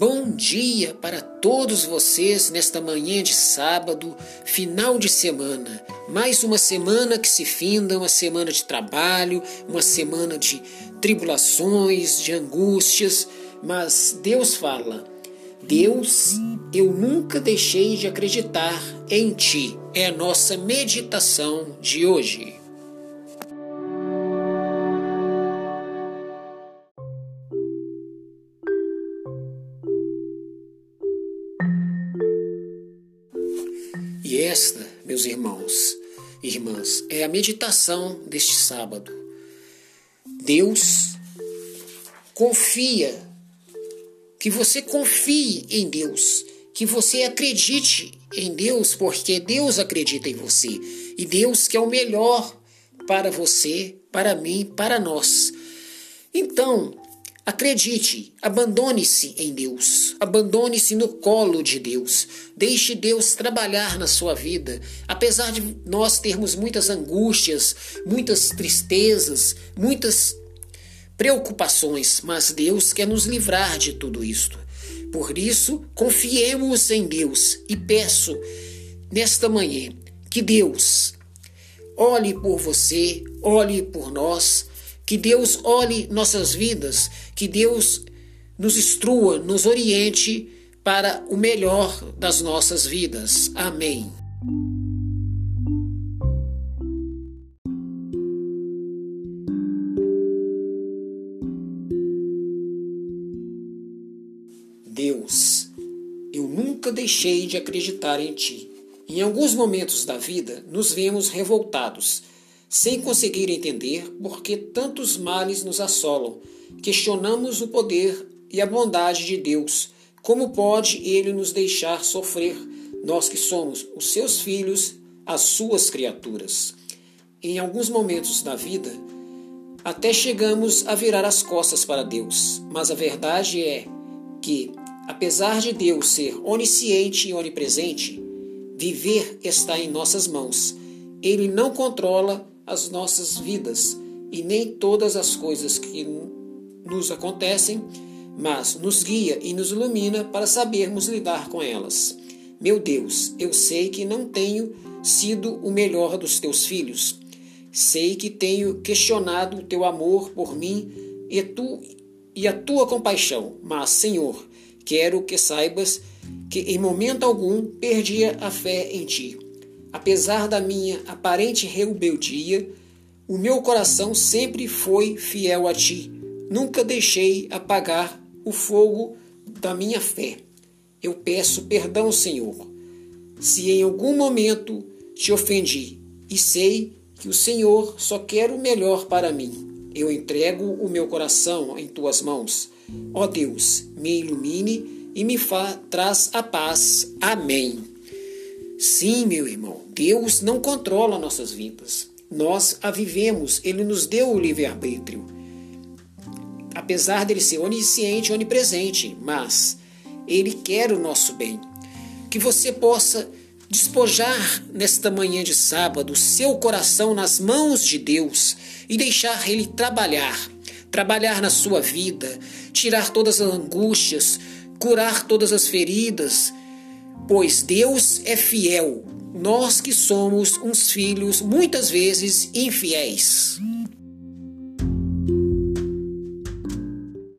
Bom dia para todos vocês nesta manhã de sábado, final de semana. Mais uma semana que se finda, uma semana de trabalho, uma semana de tribulações, de angústias, mas Deus fala: Deus, eu nunca deixei de acreditar em ti. É a nossa meditação de hoje. E esta, meus irmãos e irmãs, é a meditação deste sábado. Deus confia, que você confie em Deus, que você acredite em Deus, porque Deus acredita em você e Deus quer o melhor para você, para mim, para nós. Então, Acredite, abandone-se em Deus, abandone-se no colo de Deus, deixe Deus trabalhar na sua vida. Apesar de nós termos muitas angústias, muitas tristezas, muitas preocupações, mas Deus quer nos livrar de tudo isto. Por isso, confiemos em Deus e peço nesta manhã que Deus olhe por você, olhe por nós que Deus olhe nossas vidas, que Deus nos instrua, nos oriente para o melhor das nossas vidas. Amém. Deus, eu nunca deixei de acreditar em Ti. Em alguns momentos da vida, nos vemos revoltados sem conseguir entender por que tantos males nos assolam. Questionamos o poder e a bondade de Deus. Como pode Ele nos deixar sofrer, nós que somos os seus filhos, as suas criaturas? Em alguns momentos da vida, até chegamos a virar as costas para Deus, mas a verdade é que, apesar de Deus ser onisciente e onipresente, viver está em nossas mãos. Ele não controla as nossas vidas e nem todas as coisas que nos acontecem, mas nos guia e nos ilumina para sabermos lidar com elas. Meu Deus, eu sei que não tenho sido o melhor dos teus filhos. Sei que tenho questionado o teu amor por mim e, tu, e a tua compaixão, mas, Senhor, quero que saibas que em momento algum perdia a fé em ti Apesar da minha aparente rebeldia, o meu coração sempre foi fiel a ti. Nunca deixei apagar o fogo da minha fé. Eu peço perdão, Senhor, se em algum momento te ofendi, e sei que o Senhor só quer o melhor para mim. Eu entrego o meu coração em tuas mãos. Ó Deus, me ilumine e me traz a paz. Amém. Sim, meu irmão, Deus não controla nossas vidas. Nós a vivemos, Ele nos deu o livre-arbítrio. Apesar dele ser onisciente onipresente, mas Ele quer o nosso bem. Que você possa despojar nesta manhã de sábado seu coração nas mãos de Deus e deixar Ele trabalhar, trabalhar na sua vida, tirar todas as angústias, curar todas as feridas pois Deus é fiel, nós que somos uns filhos muitas vezes infiéis.